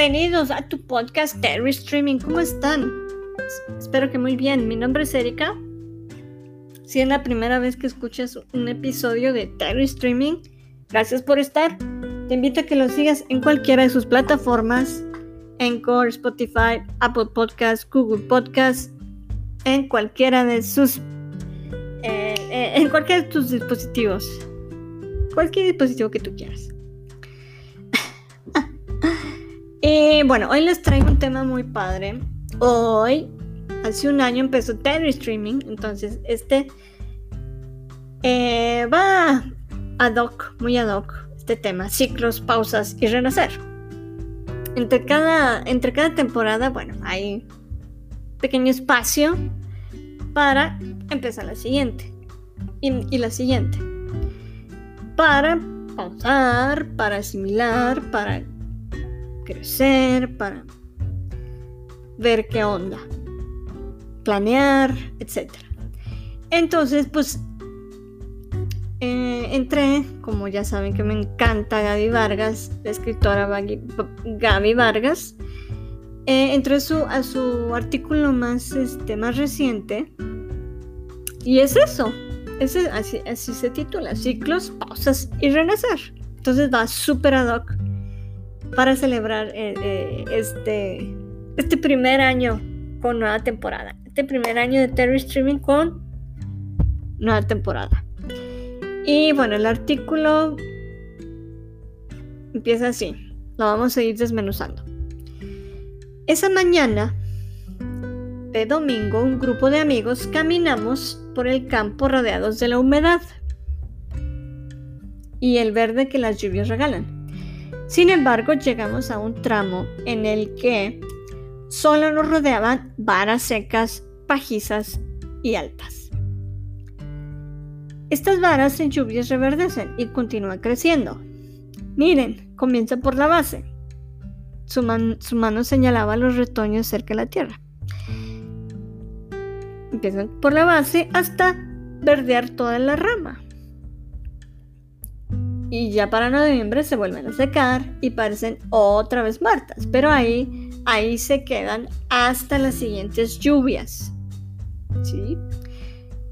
Bienvenidos a tu podcast Terry Streaming. ¿Cómo están? Espero que muy bien. Mi nombre es Erika. Si es la primera vez que escuchas un episodio de Terry Streaming, gracias por estar. Te invito a que lo sigas en cualquiera de sus plataformas, Encore, Spotify, Apple Podcasts, Google Podcasts, en cualquiera de sus, eh, eh, en cualquiera de tus dispositivos, cualquier dispositivo que tú quieras. Y bueno, hoy les traigo un tema muy padre. Hoy, hace un año empezó Terry Streaming, entonces este eh, va ad hoc, muy ad hoc, este tema, ciclos, pausas y renacer. Entre cada, entre cada temporada, bueno, hay pequeño espacio para empezar la siguiente y la siguiente. Para pausar, para asimilar, para crecer, para ver qué onda, planear, etc. Entonces, pues eh, entré, como ya saben que me encanta Gaby Vargas, la escritora Gaby Vargas, eh, entré a su, a su artículo más, este, más reciente y es eso, así, así se titula, ciclos, pausas y renacer. Entonces va súper ad hoc para celebrar eh, eh, este, este primer año con nueva temporada. Este primer año de Terry Streaming con nueva temporada. Y bueno, el artículo empieza así. Lo vamos a ir desmenuzando. Esa mañana de domingo, un grupo de amigos caminamos por el campo rodeados de la humedad y el verde que las lluvias regalan. Sin embargo, llegamos a un tramo en el que solo nos rodeaban varas secas, pajizas y altas. Estas varas en lluvias reverdecen y continúan creciendo. Miren, comienza por la base. Su, su, mano señalaba los retoños cerca de la tierra. Empiezan por la base hasta verdear toda la rama y ya para noviembre se vuelven a secar y parecen otra vez muertas, pero ahí, ahí se quedan hasta las siguientes lluvias. ¿Sí?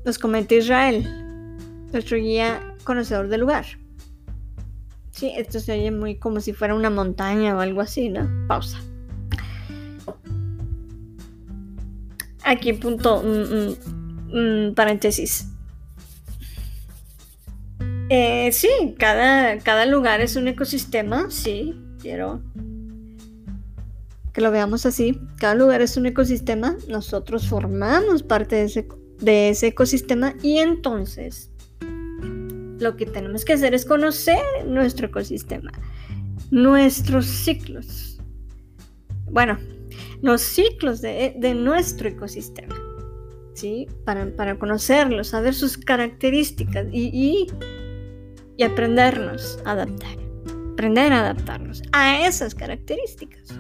Nos comenta Israel, nuestro guía conocedor del lugar. Sí, esto se oye muy como si fuera una montaña o algo así, ¿no? Pausa. Aquí punto, mm, mm, mm, paréntesis. Eh, sí, cada, cada lugar es un ecosistema, sí, quiero que lo veamos así. Cada lugar es un ecosistema, nosotros formamos parte de ese, de ese ecosistema y entonces lo que tenemos que hacer es conocer nuestro ecosistema, nuestros ciclos. Bueno, los ciclos de, nuestro ecosistema, ¿sí? Para, para, conocerlos, saber sus características y aprendernos a adaptar. Aprender a adaptarnos a esas características.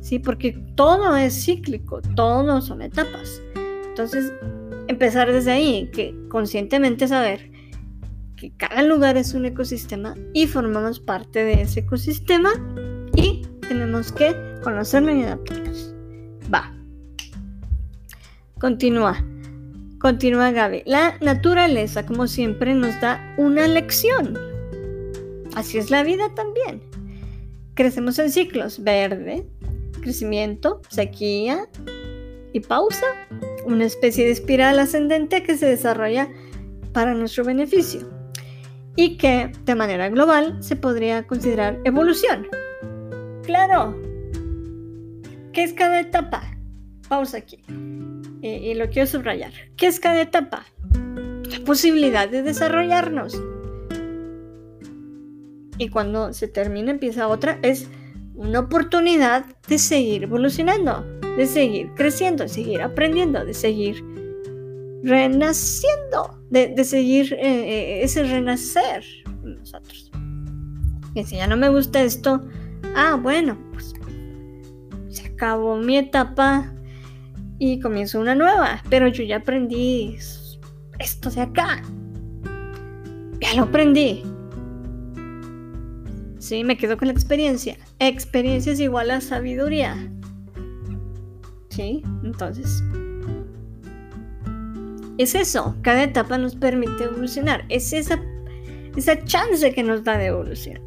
¿Sí? Porque todo es cíclico, todo son etapas. Entonces, empezar desde ahí, que conscientemente saber que cada lugar es un ecosistema y formamos parte de ese ecosistema y tenemos que conocerlo y adaptarnos. Va. Continúa. Continúa Gaby. La naturaleza, como siempre, nos da una lección. Así es la vida también. Crecemos en ciclos. Verde, crecimiento, sequía y pausa. Una especie de espiral ascendente que se desarrolla para nuestro beneficio y que de manera global se podría considerar evolución. Claro. ¿Qué es cada etapa? Pausa aquí y, lo quiero subrayar. ¿Qué es cada etapa? La posibilidad de desarrollarnos. Y cuando se termina, empieza otra, es una oportunidad de seguir evolucionando, de seguir creciendo, de seguir aprendiendo, de seguir renaciendo, de, seguir eh, eh, ese renacer nosotros. Y si ya no me gusta esto, ah, bueno, pues se acabó mi etapa y comienzo una nueva. Pero yo ya aprendí esto de acá. Ya lo aprendí. Sí, me quedo con la experiencia. experiencia es igual a sabiduría. ¿Sí? Entonces, es eso, cada etapa nos permite evolucionar, es esa, esa chance que nos da de evolución.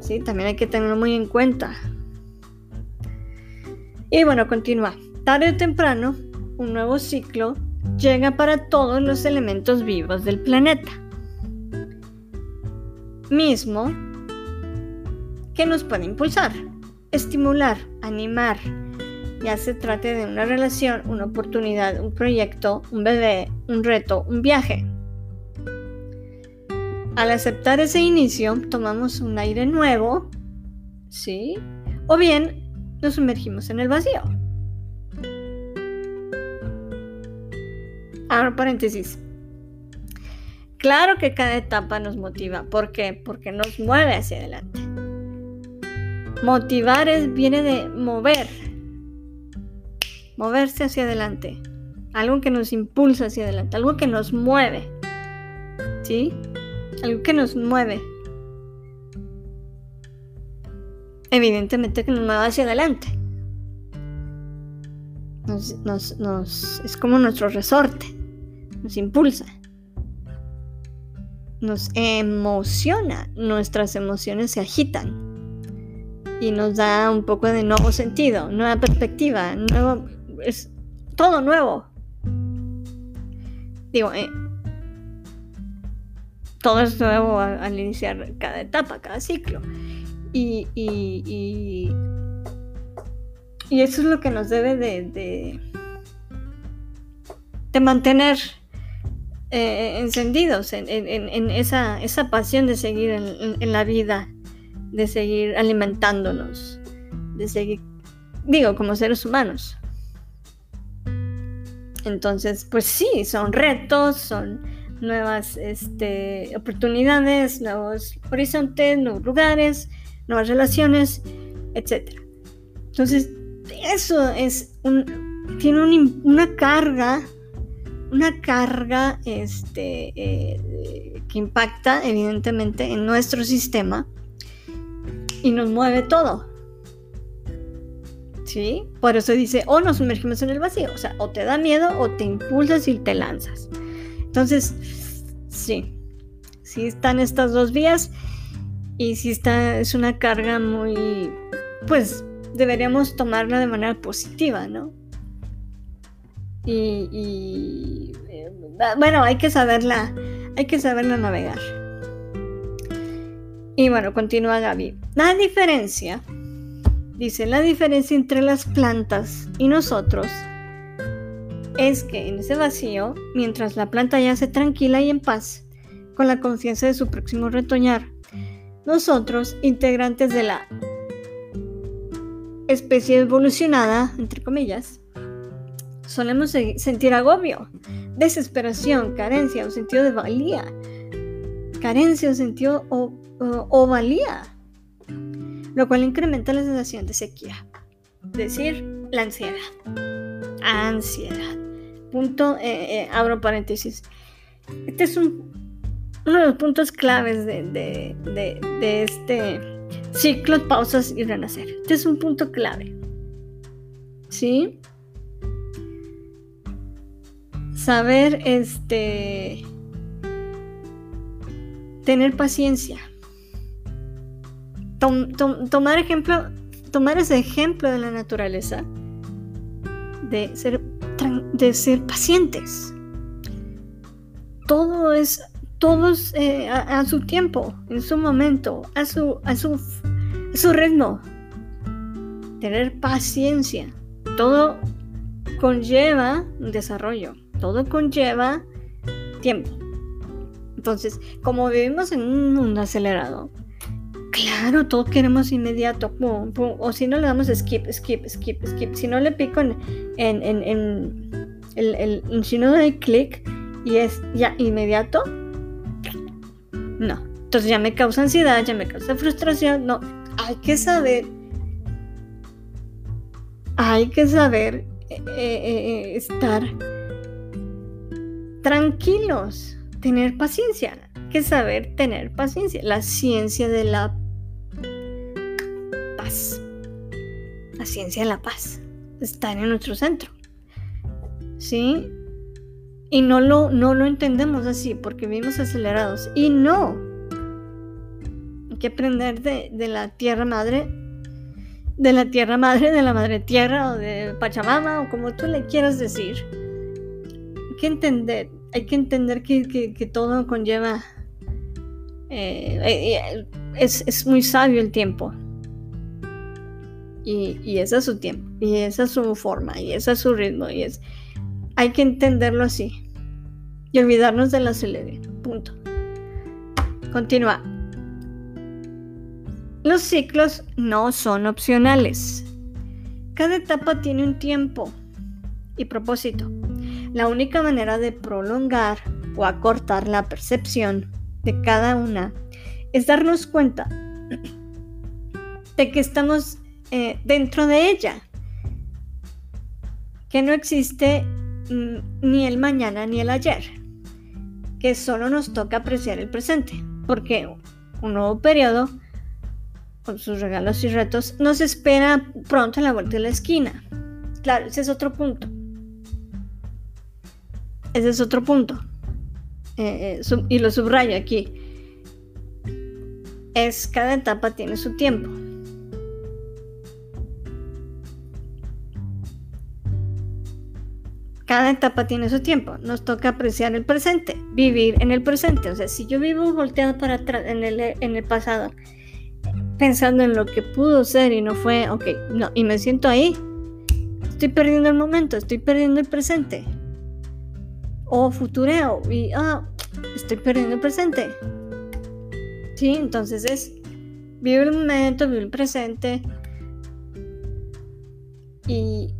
¿Sí? También hay que tenerlo muy en cuenta. Y bueno, continúa. Tarde o temprano, un nuevo ciclo llega para todos los elementos vivos del planeta. Mismo que nos puede impulsar, estimular, animar, ya se trate de una relación, una oportunidad, un proyecto, un bebé, un reto, un viaje. Al aceptar ese inicio, tomamos un aire nuevo, ¿sí? O bien nos sumergimos en el vacío. Ahora paréntesis. Claro que cada etapa nos motiva. ¿Por qué? Porque nos mueve hacia adelante. Motivar es, viene de mover, moverse hacia adelante, algo que nos impulsa hacia adelante, algo que nos mueve, ¿sí? Algo que nos mueve. Evidentemente que nos mueve hacia adelante. es como nuestro resorte, nos impulsa, nos emociona, nuestras emociones se agitan y nos da un poco de nuevo sentido, nueva perspectiva, nuevo, es todo nuevo. Digo, eh, todo es nuevo al, iniciar cada etapa, cada ciclo. Y, y, y, eso es lo que nos debe de, de, mantener eh, encendidos en, esa, esa, pasión de seguir en la vida, de seguir alimentándonos, de seguir, digo, como seres humanos. Entonces, pues sí, son retos, son nuevas este, oportunidades, nuevos horizontes, nuevos lugares, nuevas relaciones, etc. Entonces, eso es tiene una carga, una carga este, eh, que impacta evidentemente en nuestro sistema y nos mueve todo. ¿Sí? Por eso dice, o nos sumergimos en el vacío, o sea, o te da miedo o te impulsas y te lanzas. Entonces, sí, sí están estas dos vías y sí está, es una carga muy, pues deberíamos tomarla de manera positiva, ¿no? Y, eh, bueno, hay que saberla, hay que saberla navegar. Y bueno, continúa Gaby. La diferencia Dice, la diferencia entre las plantas y nosotros es que en ese vacío, mientras la planta yace tranquila y en paz, con la confianza de su próximo retoñar, nosotros, integrantes de la especie evolucionada, entre comillas, solemos sentir agobio, desesperación, carencia o sentido de valía, carencia o sentido o valía lo cual incrementa la sensación de sequía. Es decir, la ansiedad. Ansiedad. Punto, eh, eh, abro paréntesis. Este es un, uno de los puntos claves de, de este ciclo, pausas y renacer. Este es un punto clave. ¿Sí? Saber, este, tener paciencia tomar ejemplo, tomar ese ejemplo de la naturaleza, de ser, de ser pacientes. Todo es, todos eh, a, su tiempo, en su momento, a su, a su, a su ritmo. Tener paciencia. Todo conlleva un desarrollo. Todo conlleva tiempo. Entonces, como vivimos en un mundo acelerado, Claro, todo queremos inmediato. O si no le damos skip, skip, skip, skip. Si no le pico en, en, en, el, si no doy clic y es ya inmediato, no. Entonces ya me causa ansiedad, ya me causa frustración. No, hay que saber. Hay que saber eh, eh, eh, estar tranquilos, tener paciencia. Que saber tener paciencia. La ciencia de la la ciencia de la paz. Estar en nuestro centro. ¿Sí? Y no lo, no lo entendemos así porque vivimos acelerados. Y no. Hay que aprender de, de la tierra madre, de la tierra madre, de la madre tierra o de Pachamama o como tú le quieras decir. Que entender, hay que entender que, todo conlleva... Eh, eh, es, es muy sabio el tiempo. Y, y, ese es su tiempo, y esa es su forma, y ese es su ritmo, y es... Hay que entenderlo así. Y olvidarnos de la celebre. Punto. Continúa. Los ciclos no son opcionales. Cada etapa tiene un tiempo y propósito. La única manera de prolongar o acortar la percepción de cada una es darnos cuenta de que estamos eh, dentro de ella, que no existe mm, ni el mañana ni el ayer, que solo nos toca apreciar el presente, porque un nuevo periodo, con sus regalos y retos, nos espera pronto a la vuelta de la esquina. Claro, ese es otro punto. Ese es otro punto. Eh, eh, y lo subrayo aquí. Es cada etapa tiene su tiempo. cada etapa tiene su tiempo. Nos toca apreciar el presente, vivir en el presente. O sea, si yo vivo volteado para atrás en el, en el pasado, pensando en lo que pudo ser y no fue, ok, no, y me siento ahí, estoy perdiendo el momento, estoy perdiendo el presente. O futureo y, ah, estoy perdiendo el presente. Sí, entonces es vivir el momento, vivir el presente. Y,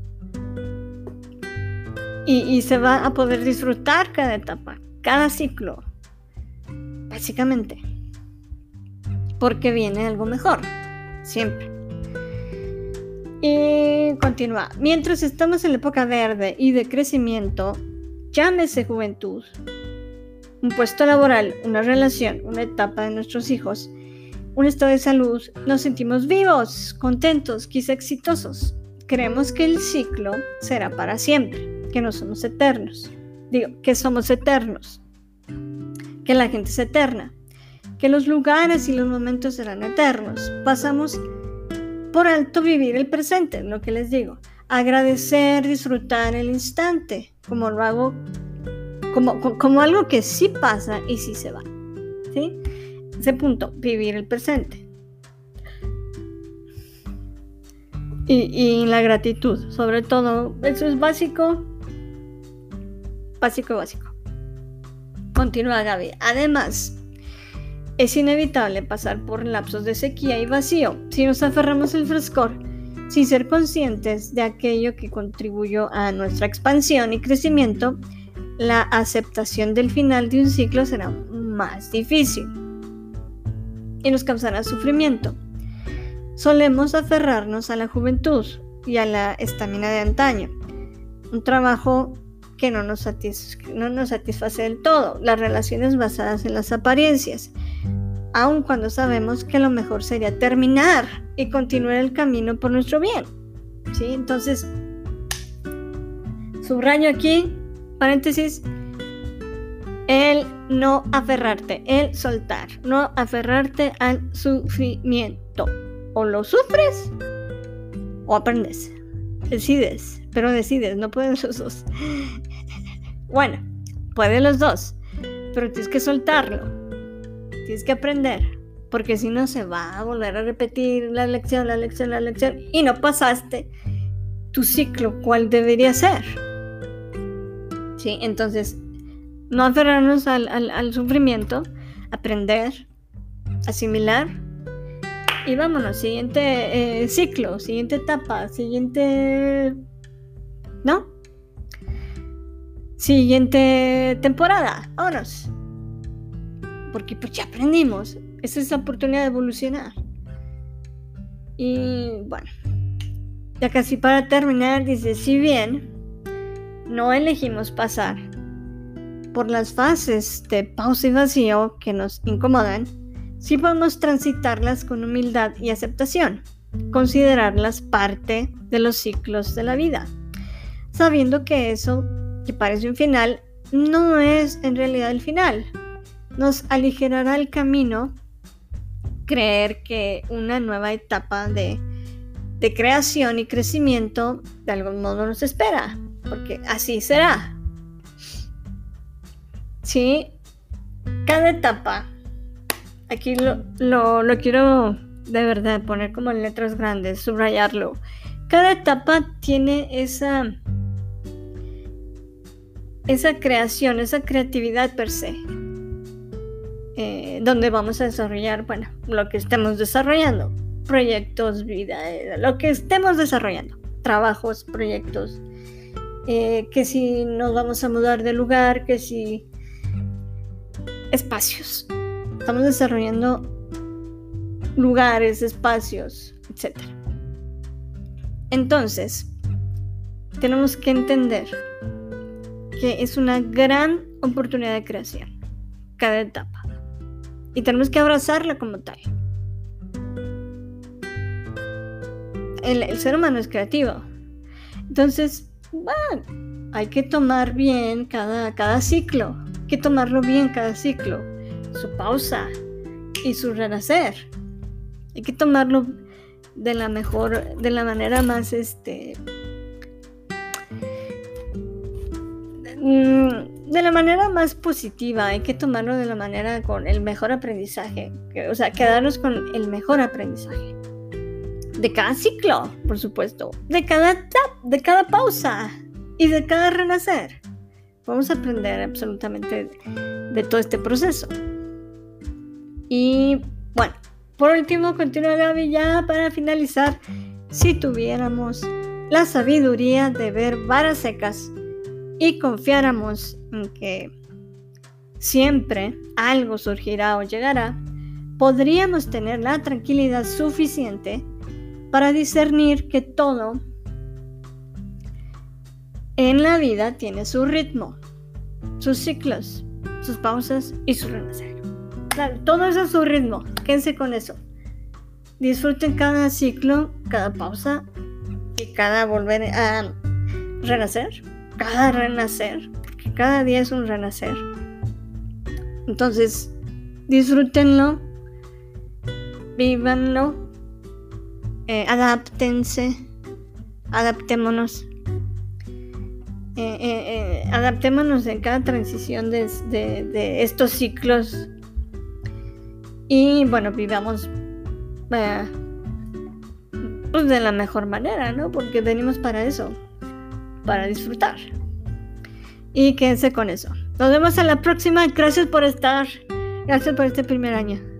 y, se va a poder disfrutar cada etapa, cada ciclo, básicamente, porque viene algo mejor, siempre. Y continúa, mientras estamos en la época verde y de crecimiento, llámese juventud, un puesto laboral, una relación, una etapa de nuestros hijos, un estado de salud, nos sentimos vivos, contentos, quizá exitosos. Creemos que el ciclo será para siempre que no somos eternos. Digo, que somos eternos. Que la gente es eterna. Que los lugares y los momentos serán eternos. Pasamos por alto vivir el presente, lo que les digo. Agradecer, disfrutar el instante, como lo hago, como, como algo que sí pasa y sí se va. ¿Sí? Ese punto, vivir el presente. Y, y, la gratitud, sobre todo, eso es básico básico básico. Continúa Gaby. Además, es inevitable pasar por lapsos de sequía y vacío si nos aferramos al frescor sin ser conscientes de aquello que contribuyó a nuestra expansión y crecimiento. La aceptación del final de un ciclo será más difícil y nos causará sufrimiento. Solemos aferrarnos a la juventud y a la estamina de antaño, un trabajo que no nos, no nos satisface del todo, las relaciones basadas en las apariencias, aun cuando sabemos que lo mejor sería terminar y continuar el camino por nuestro bien. ¿Sí? Entonces, subrayo aquí, paréntesis, el no aferrarte, el soltar, no aferrarte al sufrimiento. O lo sufres o aprendes. Decides, pero decides, no puedes los dos. Bueno, puede los dos, pero tienes que soltarlo. Tienes que aprender, porque si no se va a volver a repetir la lección, la lección, la lección, y no pasaste tu ciclo, cuál debería ser. ¿Sí? Entonces, no aferrarnos al, al sufrimiento, aprender, asimilar y vámonos, siguiente eh, ciclo, siguiente etapa, siguiente... ¿No? Siguiente temporada, vámonos. Porque pues ya aprendimos. Esa es la oportunidad de evolucionar. Y bueno, ya casi para terminar, dice, si bien no elegimos pasar por las fases de pausa y vacío que nos incomodan, sí podemos transitarlas con humildad y aceptación. considerarlas parte de los ciclos de la vida, sabiendo que eso que parece un final no es en realidad el final. Nos aligerará el camino creer que una nueva etapa de, de creación y crecimiento de algún modo nos espera, porque así será. Sí, cada etapa, aquí lo, lo, quiero de verdad poner como en letras grandes, subrayarlo. Cada etapa tiene esa, esa creación, esa creatividad per se. Eh, donde vamos a desarrollar, bueno, lo que estemos desarrollando, proyectos, vida, eh, lo que estemos desarrollando, trabajos, proyectos, eh, que si nos vamos a mudar de lugar, que si espacios, estamos desarrollando lugares, espacios, etc. Entonces, tenemos que entender que es una gran oportunidad de creación, cada etapa. Y tenemos que abrazarla como tal. El, ser humano es creativo. Entonces, bueno, hay que tomar bien cada, cada ciclo. Hay que tomarlo bien cada ciclo. Su pausa y su renacer. Hay que tomarlo de la mejor, de la manera más, este, mm, de la manera más positiva, hay que tomarlo de la manera con el mejor aprendizaje, o sea, quedarnos con el mejor aprendizaje. De cada ciclo, por supuesto, de cada tap, de cada pausa y de cada renacer. Vamos a aprender absolutamente de todo este proceso. Y bueno, por último, continúa Gaby ya para finalizar. Si tuviéramos la sabiduría de ver varas secas y confiáramos en que siempre algo surgirá o llegará, podríamos tener la tranquilidad suficiente para discernir que todo en la vida tiene su ritmo, sus ciclos, sus pausas y su renacer. Claro, todo eso es su ritmo, quédense con eso. Disfruten cada ciclo, cada pausa y cada volver a renacer cada renacer, porque cada día es un renacer. Entonces, disfrútenlo, vívanlo, eh, adáptense, adaptémonos. Eh, eh, adaptémonos en cada transición de, de, estos ciclos y bueno, vivamos pues de la mejor manera, ¿no? Porque venimos para eso para disfrutar. Y quédense con eso. Nos vemos en la próxima. Gracias por estar. Gracias por este primer año.